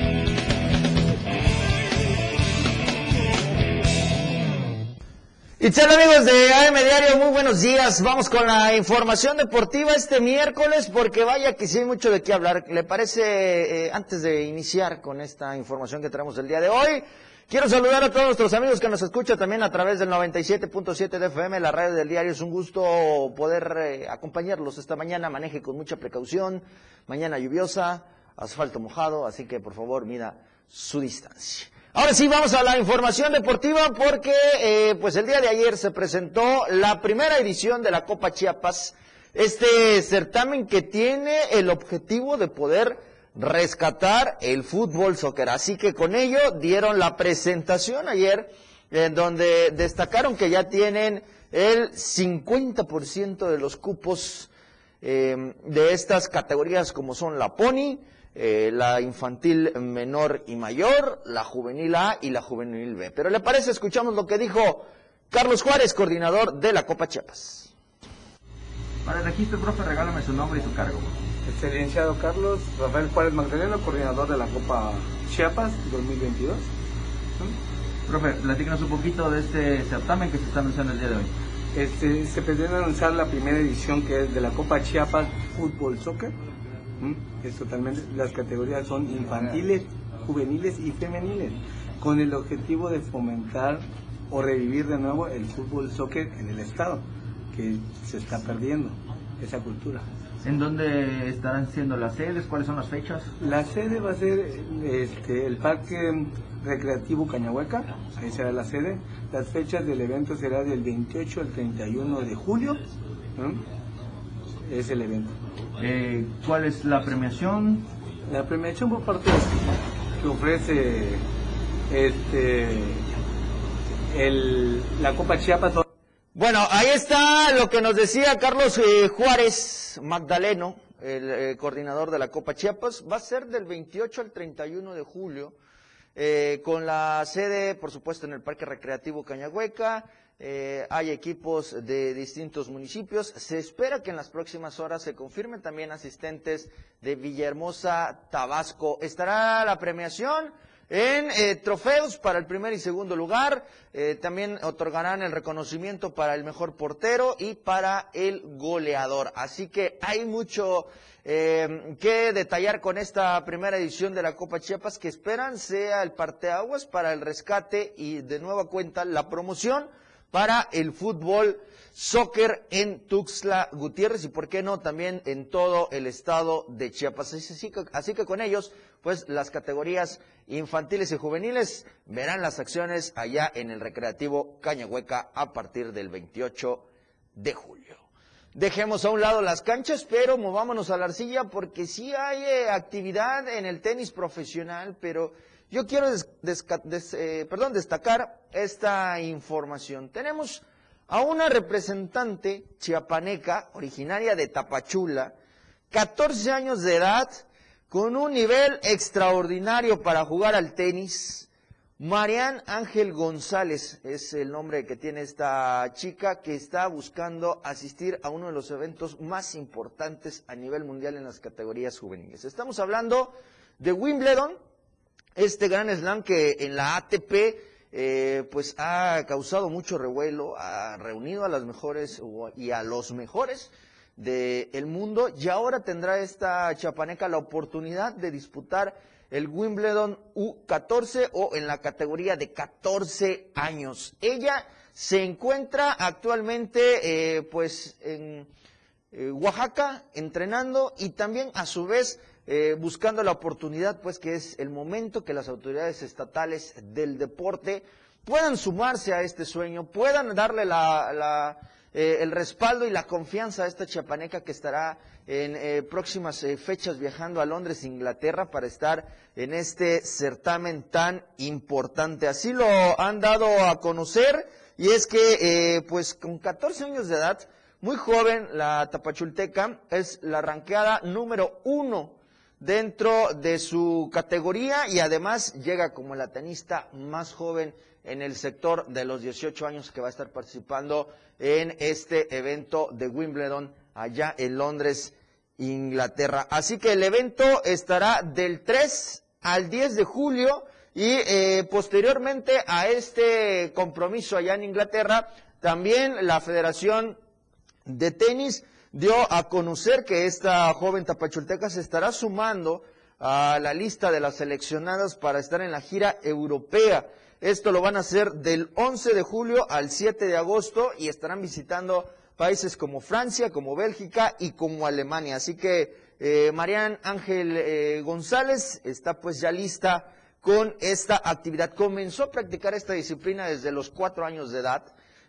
Y tal amigos de AM Diario, muy buenos días. Vamos con la información deportiva este miércoles porque vaya que sí hay mucho de qué hablar. ¿Le parece, eh, antes de iniciar con esta información que traemos el día de hoy? Quiero saludar a todos nuestros amigos que nos escuchan también a través del 97.7 de FM, la radio del diario. Es un gusto poder eh, acompañarlos esta mañana. Maneje con mucha precaución. Mañana lluviosa, asfalto mojado, así que por favor mida su distancia. Ahora sí, vamos a la información deportiva porque eh, pues el día de ayer se presentó la primera edición de la Copa Chiapas, este certamen que tiene el objetivo de poder rescatar el fútbol soccer. Así que con ello dieron la presentación ayer en donde destacaron que ya tienen el 50% de los cupos eh, de estas categorías como son la Pony, eh, la infantil menor y mayor, la juvenil A y la juvenil B. Pero le parece, escuchamos lo que dijo Carlos Juárez, coordinador de la Copa Chiapas. Para el registro, profe, regálame su nombre y su cargo. Excelenciado Carlos Rafael Juárez Magdaleno, coordinador de la Copa Chiapas 2022. Profe, platícanos un poquito de este certamen que se está anunciando el día de hoy. Este, se pretende anunciar la primera edición que es de la Copa Chiapas Fútbol Soccer. Es totalmente, las categorías son infantiles, juveniles y femeniles, con el objetivo de fomentar o revivir de nuevo el fútbol soccer en el estado, que se está perdiendo esa cultura. ¿En dónde estarán siendo las sedes? ¿Cuáles son las fechas? La sede va a ser este, el Parque Recreativo Cañahueca, ahí será la sede. Las fechas del evento será del 28 al 31 de julio. Es el evento. Eh, ¿Cuál es la premiación? La premiación por parte que ofrece este, el, la Copa Chiapas. Bueno, ahí está lo que nos decía Carlos eh, Juárez Magdaleno, el eh, coordinador de la Copa Chiapas. Va a ser del 28 al 31 de julio, eh, con la sede, por supuesto, en el Parque Recreativo Cañahueca. hay equipos de distintos municipios. Se espera que en las próximas horas se confirmen también asistentes de Villahermosa, Tabasco. Estará la premiación en eh, trofeos para el primer y segundo lugar, eh, también otorgarán el reconocimiento para el mejor portero y para el goleador. Así que hay mucho eh, que detallar con esta primera edición de la Copa Chiapas que esperan sea el parteaguas para el rescate y de nueva cuenta la promoción para el fútbol soccer en Tuxtla Gutiérrez y por qué no también en todo el estado de Chiapas. Así que, con ellos, pues las categorías infantiles y juveniles verán las acciones allá en el Recreativo Cañahueca a partir del 28 de julio. Dejemos a un lado las canchas, pero movámonos a la arcilla porque sí hay eh, actividad en el tenis profesional, pero yo quiero eh, perdón, destacar esta información. Tenemos a una representante chiapaneca, originaria de Tapachula, 14 años de edad, con un nivel extraordinario para jugar al tenis. Marian Ángel González es el nombre que tiene esta chica que está buscando asistir a uno de los eventos más importantes a nivel mundial en las categorías juveniles. Estamos hablando de Wimbledon, este gran slam que en la ATP eh, pues ha causado mucho revuelo, ha reunido a las mejores y a los mejores del mundo y ahora tendrá esta chapaneca la oportunidad de disputar el Wimbledon U14 o en la categoría de 14 años. Ella se encuentra actualmente eh, pues en eh, Oaxaca entrenando y también a su vez eh, buscando la oportunidad, pues que es el momento que las autoridades estatales del deporte puedan sumarse a este sueño, puedan darle la, eh, el respaldo y la confianza a esta chiapaneca que estará en eh, próximas fechas viajando a Londres, Inglaterra, para estar en este certamen tan importante. Así lo han dado a conocer y es que, pues con 14 años de edad, muy joven, la Tapachulteca es la ranqueada número uno dentro de su categoría y además llega como la tenista más joven en el sector de los 18 años que va a estar participando en este evento de Wimbledon allá en Londres, Inglaterra. Así que el evento estará del 3 al 10 de julio y eh, posteriormente a este compromiso allá en Inglaterra, también la Federación de Tenis dio a conocer que esta joven tapachulteca se estará sumando a la lista de las seleccionadas para estar en la gira europea. Esto lo van a hacer del 11 de julio al 7 de agosto y estarán visitando países como Francia, como Bélgica y como Alemania. Así que eh, Marian Ángel eh, González está pues ya lista con esta actividad. Comenzó a practicar esta disciplina desde los cuatro años de edad.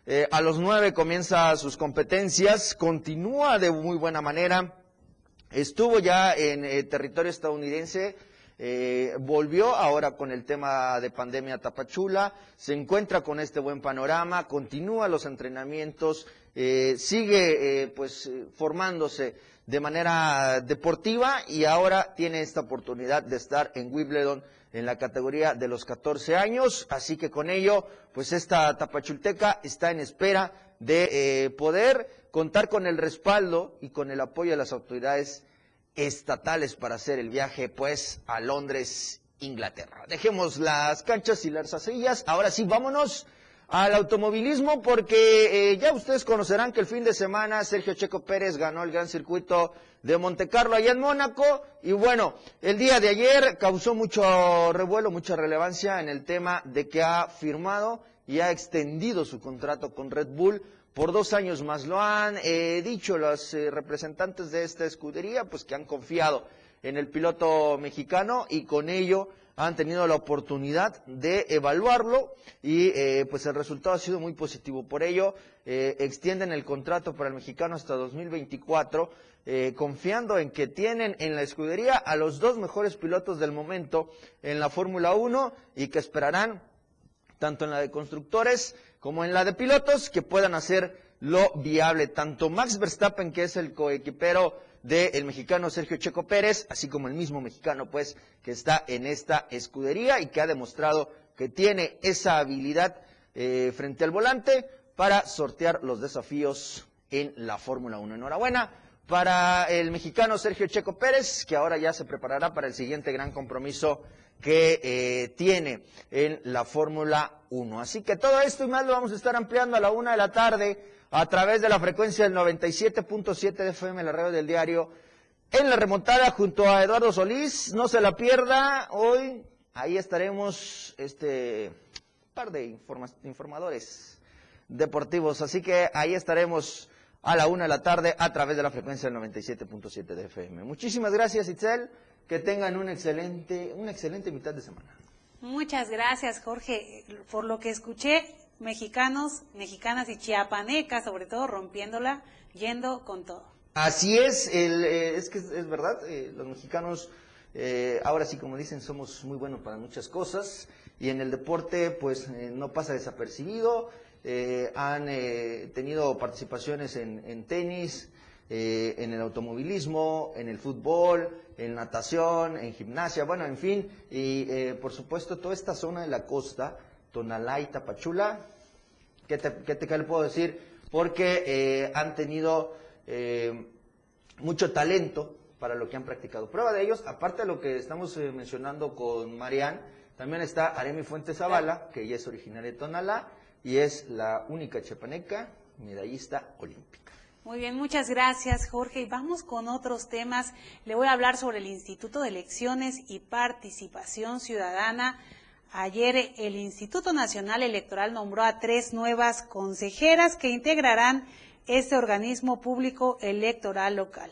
Eh, a los nueve comienza sus competencias, continúa de muy buena manera. estuvo ya en eh, territorio estadounidense, eh, volvió ahora con el tema de pandemia Tapachula, se encuentra con este buen panorama, continúa los entrenamientos, eh, sigue pues formándose de manera deportiva y ahora tiene esta oportunidad de estar en Wimbledon en la categoría de los 14 años, así que con ello, pues esta Tapachulteca está en espera de poder contar con el respaldo y con el apoyo de las autoridades estatales para hacer el viaje pues a Londres, Inglaterra. Dejemos las canchas y las asillas. Ahora sí, vámonos al automovilismo porque eh, ya ustedes conocerán que el fin de semana Sergio Checo Pérez ganó el gran circuito de Monte Carlo allá en Mónaco y bueno, el día de ayer causó mucho revuelo, mucha relevancia en el tema de que ha firmado y ha extendido su contrato con Red Bull por dos años más. Lo han eh, dicho los eh, representantes de esta escudería, pues que han confiado en el piloto mexicano y con ello han tenido la oportunidad de evaluarlo y eh, pues el resultado ha sido muy positivo. Por ello, extienden el contrato para el mexicano hasta 2024, confiando en que tienen en la escudería a los dos mejores pilotos del momento en la Fórmula 1 y que esperarán tanto en la de constructores como en la de pilotos, que puedan hacer lo viable. Tanto Max Verstappen, que es el coequipero del mexicano Sergio Checo Pérez, así como el mismo mexicano, pues, que está en esta escudería y que ha demostrado que tiene esa habilidad eh, frente al volante para sortear los desafíos en la Fórmula 1. Enhorabuena para el mexicano Sergio Checo Pérez, que ahora ya se preparará para el siguiente gran compromiso que eh, tiene en la Fórmula 1. Así que todo esto y más lo vamos a estar ampliando a la una de la tarde a través de la frecuencia del 97.7 de FM, la radio del diario, en la remontada junto a Eduardo Solís. No se la pierda. Hoy ahí estaremos este par de informadores deportivos. Así que ahí estaremos a la una de la tarde a través de la frecuencia del 97.7 de FM. Muchísimas gracias, Itzel que tengan un excelente, una excelente mitad de semana. Muchas gracias, Jorge. Por lo que escuché, mexicanos, mexicanas y chiapanecas, sobre todo rompiéndola, yendo con todo. Así es, el, eh, es que es, verdad, eh, los mexicanos, eh, ahora sí, como dicen, somos muy buenos para muchas cosas y en el deporte, pues no pasa desapercibido. Han tenido participaciones en, en tenis, en el automovilismo, en el fútbol, en natación, en gimnasia, bueno, en fin, y eh, por supuesto toda esta zona de la costa, Tonalá y Tapachula, ¿qué te, qué le puedo decir? Porque eh, han tenido eh, mucho talento para lo que han practicado. Prueba de ellos, aparte de lo que estamos mencionando con Marian, también está Aremi Fuentes Zavala, que ella es originaria de Tonalá y es la única chepaneca medallista olímpica. Muy bien, muchas gracias Jorge. Y vamos con otros temas. Le voy a hablar sobre el Instituto de Elecciones y Participación Ciudadana. Ayer el Instituto Nacional Electoral nombró a tres nuevas consejeras que integrarán este organismo público electoral local.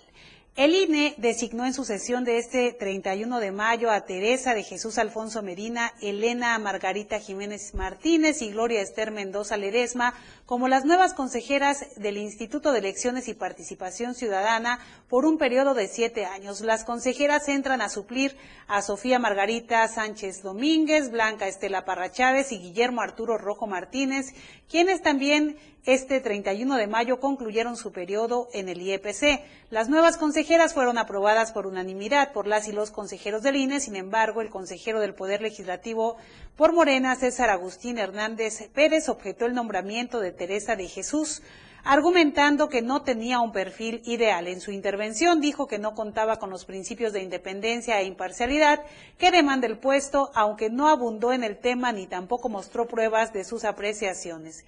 El INE designó en su sesión de este 31 de mayo a Teresa de Jesús Alfonso Medina, Elena Margarita Jiménez Martínez y Gloria Esther Mendoza Ledesma como las nuevas consejeras del Instituto de Elecciones y Participación Ciudadana por un periodo de siete años. Las consejeras entran a suplir a Sofía Margarita Sánchez Domínguez, Blanca Estela Parra Chávez y Guillermo Arturo Rojo Martínez, quienes también este 31 de mayo concluyeron su periodo en el IEPC. Las nuevas consejeras fueron aprobadas por unanimidad por las y los consejeros del INE, sin embargo, el consejero del Poder Legislativo por Morena, César Agustín Hernández Pérez, objetó el nombramiento de Teresa de Jesús argumentando que no tenía un perfil ideal. En su intervención dijo que no contaba con los principios de independencia e imparcialidad que demanda el puesto, aunque no abundó en el tema ni tampoco mostró pruebas de sus apreciaciones.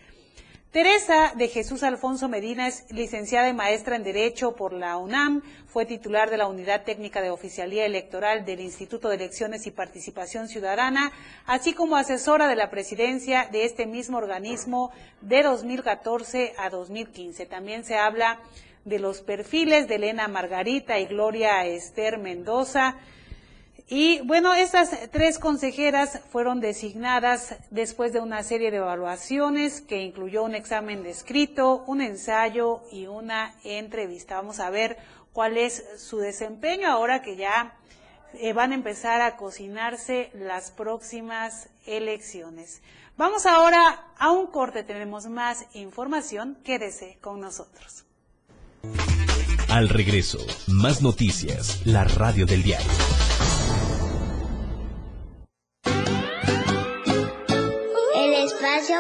Teresa de Jesús Alfonso Medina es licenciada y maestra en Derecho por la UNAM, fue titular de la Unidad Técnica de Oficialía Electoral del Instituto de Elecciones y Participación Ciudadana, así como asesora de la presidencia de este mismo organismo de 2014 a 2015. También se habla de los perfiles de Elena Margarita y Gloria Esther Mendoza, y bueno, estas tres consejeras fueron designadas después de una serie de evaluaciones que incluyó un examen de escrito, un ensayo y una entrevista. Vamos a ver cuál es su desempeño ahora que ya eh, van a empezar a cocinarse las próximas elecciones. Vamos ahora a un corte, tenemos más información, quédese con nosotros. Al regreso, más noticias, la radio del diario.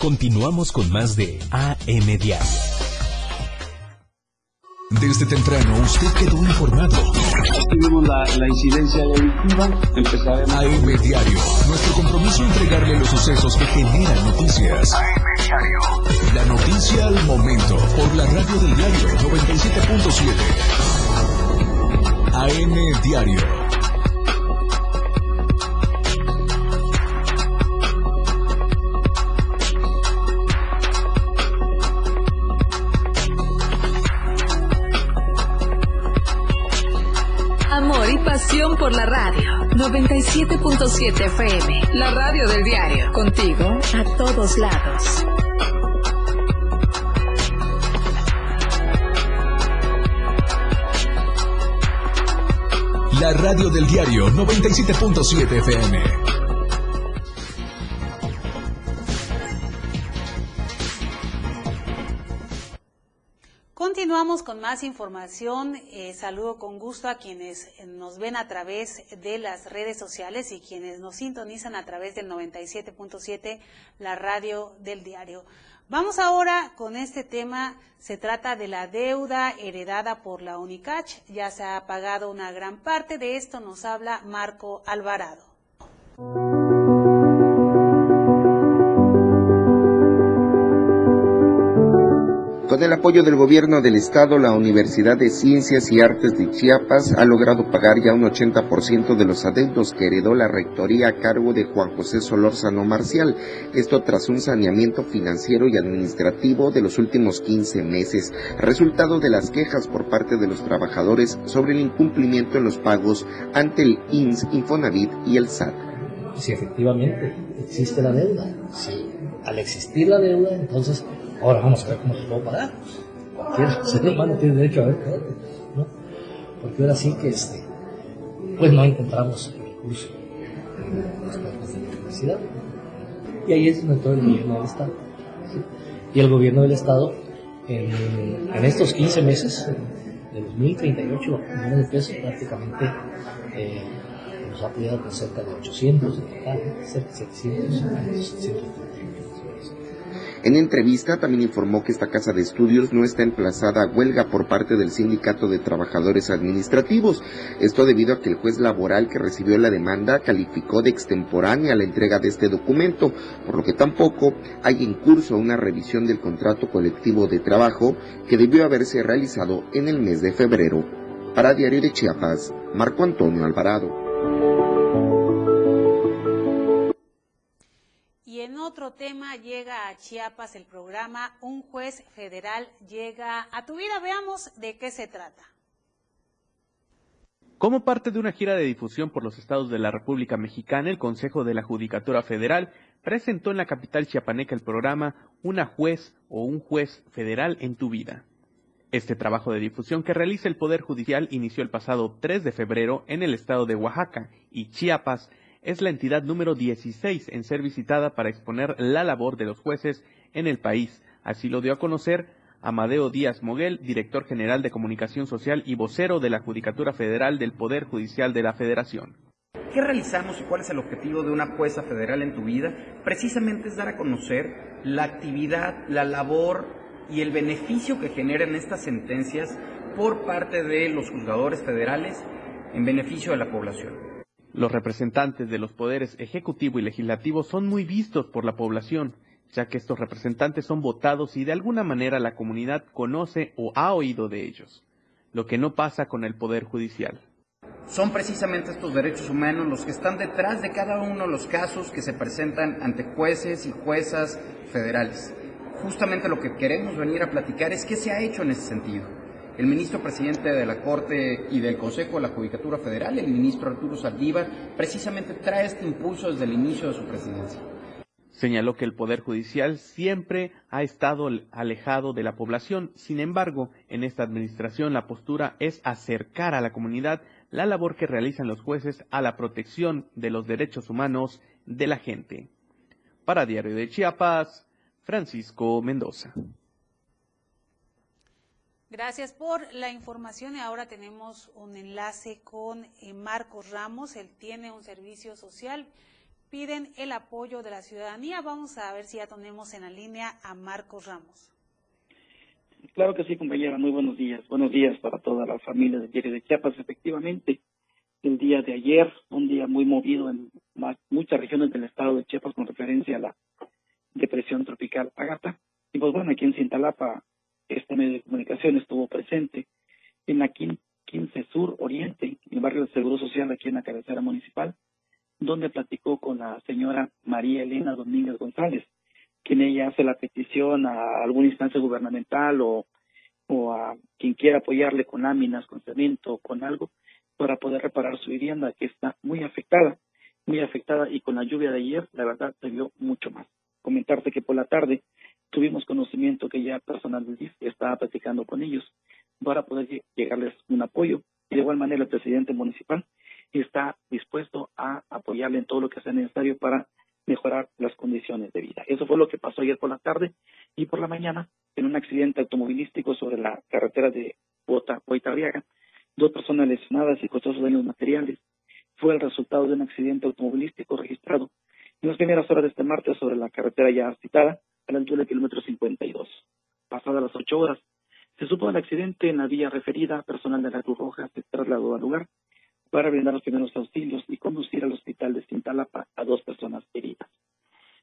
Continuamos con más de AM Diario. Desde temprano usted quedó informado. Tuvimos la, la incidencia delictiva, empezaremos. AM Diario, nuestro compromiso entregarle los sucesos que generan noticias. AM Diario. La noticia al momento, por la radio del diario 97.7. AM Diario. Por la radio. 97.7 FM, la radio del diario. Contigo a todos lados. La radio del diario 97.7 FM. Con más información. Eh, saludo con gusto a quienes nos ven a través de las redes sociales y quienes nos sintonizan a través del 97.7, la radio del diario. Vamos ahora con este tema. Se trata de la deuda heredada por la Unicach. Ya se ha pagado una gran parte. De esto nos habla Marco Alvarado. Con el apoyo del gobierno del estado, la Universidad de Ciencias y Artes de Chiapas ha logrado pagar ya un 80% de los adeudos que heredó la rectoría a cargo de Juan José Solórzano Marcial. Esto tras un saneamiento financiero y administrativo de los últimos 15 meses, resultado de las quejas por parte de los trabajadores sobre el incumplimiento en los pagos ante el INS, Infonavit y el SAT. Si efectivamente existe la deuda, si al existir la deuda, entonces Ahora vamos a ver cómo se puedo pagar. Cualquier ser humano tiene derecho a ver, ¿no? Porque ahora sí que este, pues no encontramos el recurso en las de la universidad. Y ahí es donde todo el gobierno del Estado. Y el gobierno del Estado, en, estos 15 meses, de 2038 millones de pesos, prácticamente eh, nos ha apoyado con cerca de 800, cerca de 700, 730 en entrevista también informó que esta casa de estudios no está emplazada a huelga por parte del Sindicato de Trabajadores Administrativos. Esto debido a que el juez laboral que recibió la demanda calificó de extemporánea la entrega de este documento, por lo que tampoco hay en curso una revisión del contrato colectivo de trabajo que debió haberse realizado en el mes de febrero. Para Diario de Chiapas, Marco Antonio Alvarado. En otro tema llega a Chiapas el programa Un juez federal llega a tu vida. Veamos de qué se trata. Como parte de una gira de difusión por los estados de la República Mexicana, el Consejo de la Judicatura Federal presentó en la capital chiapaneca el programa Una juez o un juez federal en tu vida. Este trabajo de difusión que realiza el Poder Judicial inició el pasado 3 de febrero en el estado de Oaxaca y Chiapas es la entidad número 16 en ser visitada para exponer la labor de los jueces en el país. Así lo dio a conocer Amadeo Díaz Moguel, director general de Comunicación Social y vocero de la Judicatura Federal del Poder Judicial de la Federación. ¿Qué realizamos y cuál es el objetivo de una jueza federal en tu vida? Precisamente es dar a conocer la actividad, la labor y el beneficio que generan estas sentencias por parte de los juzgadores federales en beneficio de la población. Los representantes de los poderes ejecutivo y legislativo son muy vistos por la población ya que estos representantes son votados y de alguna manera la comunidad conoce o ha oído de ellos, lo que no pasa con el Poder Judicial. Son precisamente estos derechos humanos los que están detrás de cada uno de los casos que se presentan ante jueces y juezas federales. Justamente lo que queremos venir a platicar es qué se ha hecho en ese sentido. El ministro presidente de la Corte y del Consejo de la Judicatura Federal, el ministro Arturo Saldívar, precisamente trae este impulso desde el inicio de su presidencia. Señaló que el Poder Judicial siempre ha estado alejado de la población. Sin embargo, en esta administración la postura es acercar a la comunidad la labor que realizan los jueces a la protección de los derechos humanos de la gente. Para Diario de Chiapas, Francisco Mendoza. Gracias por la información y ahora tenemos un enlace con eh, Marcos Ramos. Él tiene un servicio social piden el apoyo de la ciudadanía. Vamos a ver si ya tenemos en la línea a Marcos Ramos. Claro que sí, compañera. Muy buenos días. Buenos días para todas las familias de de Chiapas. Efectivamente, el día de ayer, un día muy movido en muchas regiones del estado de Chiapas con referencia a la depresión tropical Agata. Y pues bueno, aquí en Cintalapa, este medio de comunicación estuvo presente en la 15 Sur Oriente, en el barrio de Seguro Social, aquí en la cabecera municipal donde platicó con la señora María Elena Domínguez González, quien ella hace la petición a alguna instancia gubernamental o a quien quiera apoyarle con láminas, con cemento, con algo, para poder reparar su vivienda que está muy afectada, muy afectada y con la lluvia de ayer, la verdad, se vio mucho más. Comentarte que por la tarde tuvimos conocimiento que ya personal del DIF estaba platicando con ellos para poder llegarles un apoyo. Y de igual manera el presidente municipal está dispuesto a apoyarle en todo lo que sea necesario para mejorar las condiciones de vida. Eso fue lo que pasó ayer por la tarde y por la mañana en un accidente automovilístico sobre la carretera de Bota, Boitarriaga. Dos personas lesionadas y costosos daños materiales. Fue el resultado de un accidente automovilístico registrado en las primeras horas de este martes sobre la carretera ya citada, a la altura del kilómetro 52. Pasadas las ocho horas, se supo del accidente en la vía referida, personal de la Cruz Roja se trasladó al lugar para brindar los primeros auxilios y conducir al hospital de Cintalapa a dos personas heridas.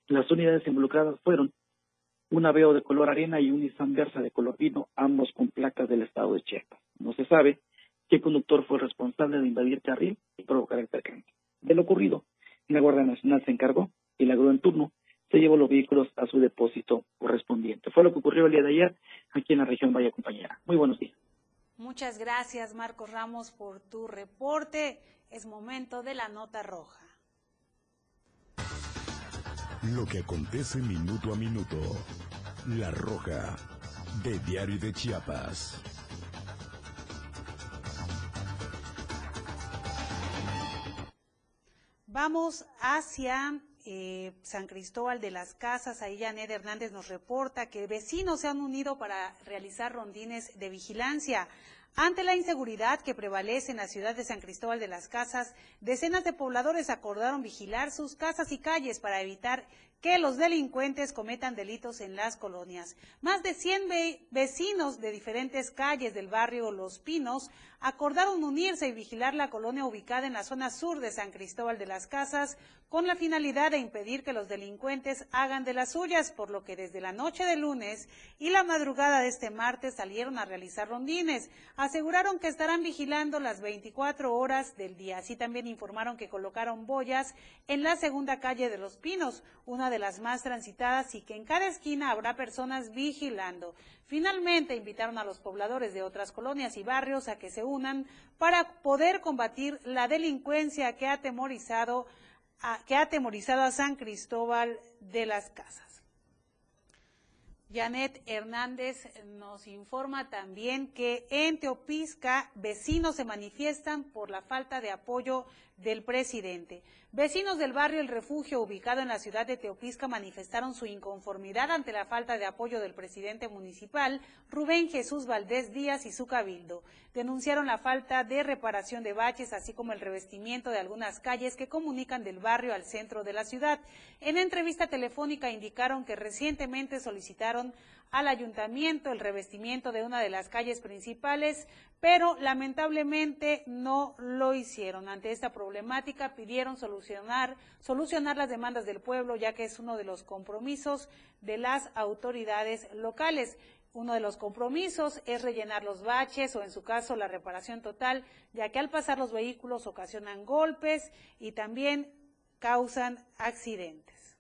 Las unidades involucradas fueron un Aveo de color arena y un Nissan Versa de color vino, ambos con placas del estado de Chiapas. No se sabe qué conductor fue responsable de invadir carril y provocar el percance. De lo ocurrido, la Guardia Nacional se encargó y la grúa en turno se llevó los vehículos a su depósito correspondiente. Fue lo que ocurrió el día de ayer aquí en la región Valle Compañera. Muy buenos días. Muchas gracias, Marcos Ramos, por tu reporte. Es momento de la nota roja. Lo que acontece minuto a minuto. La roja de Diario de Chiapas. Vamos hacia eh, San Cristóbal de las Casas. Ahí Janet Hernández nos reporta que vecinos se han unido para realizar rondines de vigilancia. Ante la inseguridad que prevalece en la ciudad de San Cristóbal de las Casas, decenas de pobladores acordaron vigilar sus casas y calles para evitar que los delincuentes cometan delitos en las colonias. Más de 100 vecinos de diferentes calles del barrio Los Pinos acordaron unirse y vigilar la colonia ubicada en la zona sur de San Cristóbal de las Casas con la finalidad de impedir que los delincuentes hagan de las suyas, por lo que desde la noche de lunes y la madrugada de este martes salieron a realizar rondines. Aseguraron que estarán vigilando las 24 horas del día. Así también informaron que colocaron boyas en la segunda calle de Los Pinos, una de las más transitadas y que en cada esquina habrá personas vigilando. Finalmente invitaron a los pobladores de otras colonias y barrios a que se unan para poder combatir la delincuencia que ha atemorizado a, que ha atemorizado a San Cristóbal de las Casas. Janet Hernández nos informa también que en Teopisca vecinos se manifiestan por la falta de apoyo del presidente. Vecinos del barrio El Refugio, ubicado en la ciudad de Teopisca, manifestaron su inconformidad ante la falta de apoyo del presidente municipal, Rubén Jesús Valdés Díaz y su cabildo. Denunciaron la falta de reparación de baches, así como el revestimiento de algunas calles que comunican del barrio al centro de la ciudad. En entrevista telefónica indicaron que recientemente solicitaron al ayuntamiento el revestimiento de una de las calles principales, pero lamentablemente no lo hicieron. Ante esta problemática pidieron solucionar, solucionar las demandas del pueblo, ya que es uno de los compromisos de las autoridades locales. Uno de los compromisos es rellenar los baches o en su caso la reparación total, ya que al pasar los vehículos ocasionan golpes y también causan accidentes.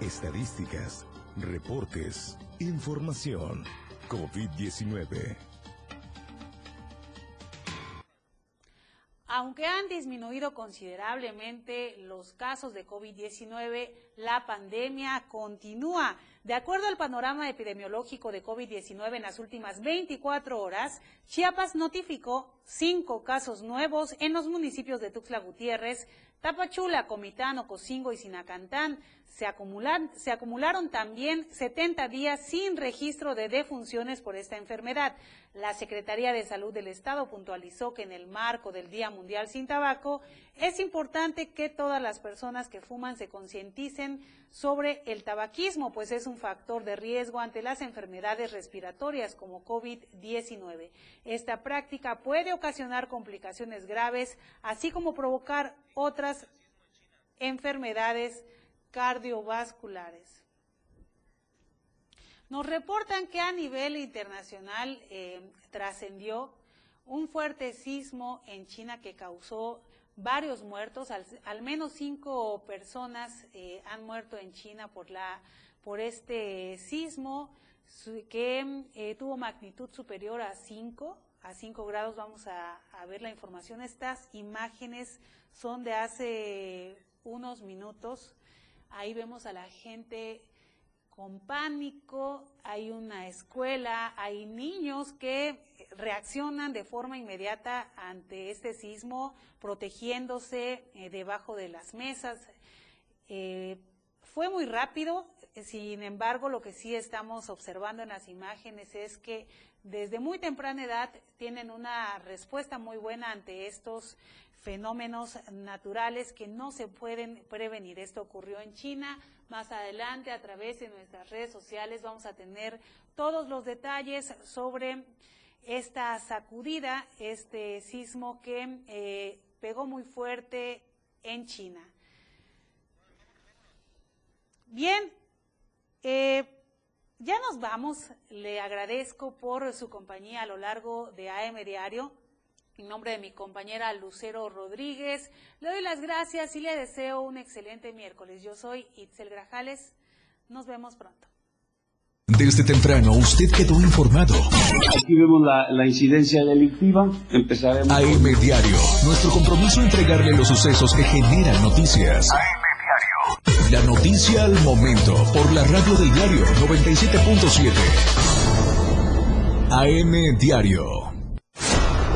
Estadísticas, reportes, información. COVID-19. Aunque han disminuido considerablemente los casos de COVID-19, la pandemia continúa. De acuerdo al panorama epidemiológico de COVID-19 en las últimas 24 horas, Chiapas notificó cinco casos nuevos en los municipios de Tuxtla Gutiérrez, Tapachula, Comitán, Ocosingo y Sinacantán. Se, se acumularon también 70 días sin registro de defunciones por esta enfermedad. La Secretaría de Salud del Estado puntualizó que en el marco del Día Mundial sin Tabaco es importante que todas las personas que fuman se concienticen sobre el tabaquismo, pues es un factor de riesgo ante las enfermedades respiratorias como COVID-19. Esta práctica puede ocasionar complicaciones graves, así como provocar otras enfermedades cardiovasculares. Nos reportan que a nivel internacional eh, trascendió un fuerte sismo en China que causó varios muertos, al, menos cinco personas eh, han muerto en China por, la, por este sismo que eh, tuvo magnitud superior a 5, a 5 grados. Vamos a, a, ver la información. Estas imágenes son de hace unos minutos. Ahí vemos a la gente con pánico, hay una escuela, hay niños que reaccionan de forma inmediata ante este sismo, protegiéndose eh, debajo de las mesas. Eh, fue muy rápido, sin embargo, lo que sí estamos observando en las imágenes es que desde muy temprana edad tienen una respuesta muy buena ante estos fenómenos naturales que no se pueden prevenir. Esto ocurrió en China. Más adelante, a través de nuestras redes sociales, vamos a tener todos los detalles sobre esta sacudida, este sismo que eh, pegó muy fuerte en China. Bien, eh, ya nos vamos. Le agradezco por su compañía a lo largo de AM Diario. En nombre de mi compañera Lucero Rodríguez, le doy las gracias y le deseo un excelente miércoles. Yo soy Itzel Grajales. Nos vemos pronto. Desde temprano usted quedó informado. Aquí vemos la, incidencia delictiva. Empezaremos. AM Diario. Nuestro compromiso entregarle los sucesos que generan noticias. AM Diario. La noticia al momento por la radio del diario 97.7. AM Diario.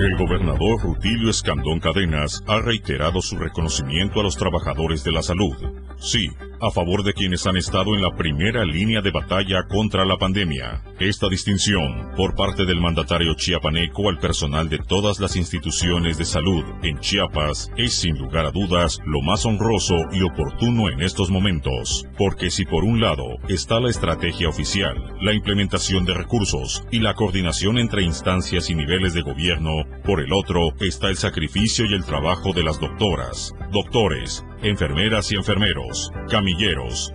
El gobernador Rutilio Escandón Cadenas ha reiterado su reconocimiento a los trabajadores de la salud Sí, a favor de quienes han estado en la primera línea de batalla contra la pandemia. Esta distinción, por parte del mandatario chiapaneco al personal de todas las instituciones de salud en Chiapas, es sin lugar a dudas lo más honroso y oportuno en estos momentos. Porque si por un lado está la estrategia oficial, la implementación de recursos y la coordinación entre instancias y niveles de gobierno, por el otro está el sacrificio y el trabajo de las doctoras, doctores, enfermeras y enfermeros, camilleros,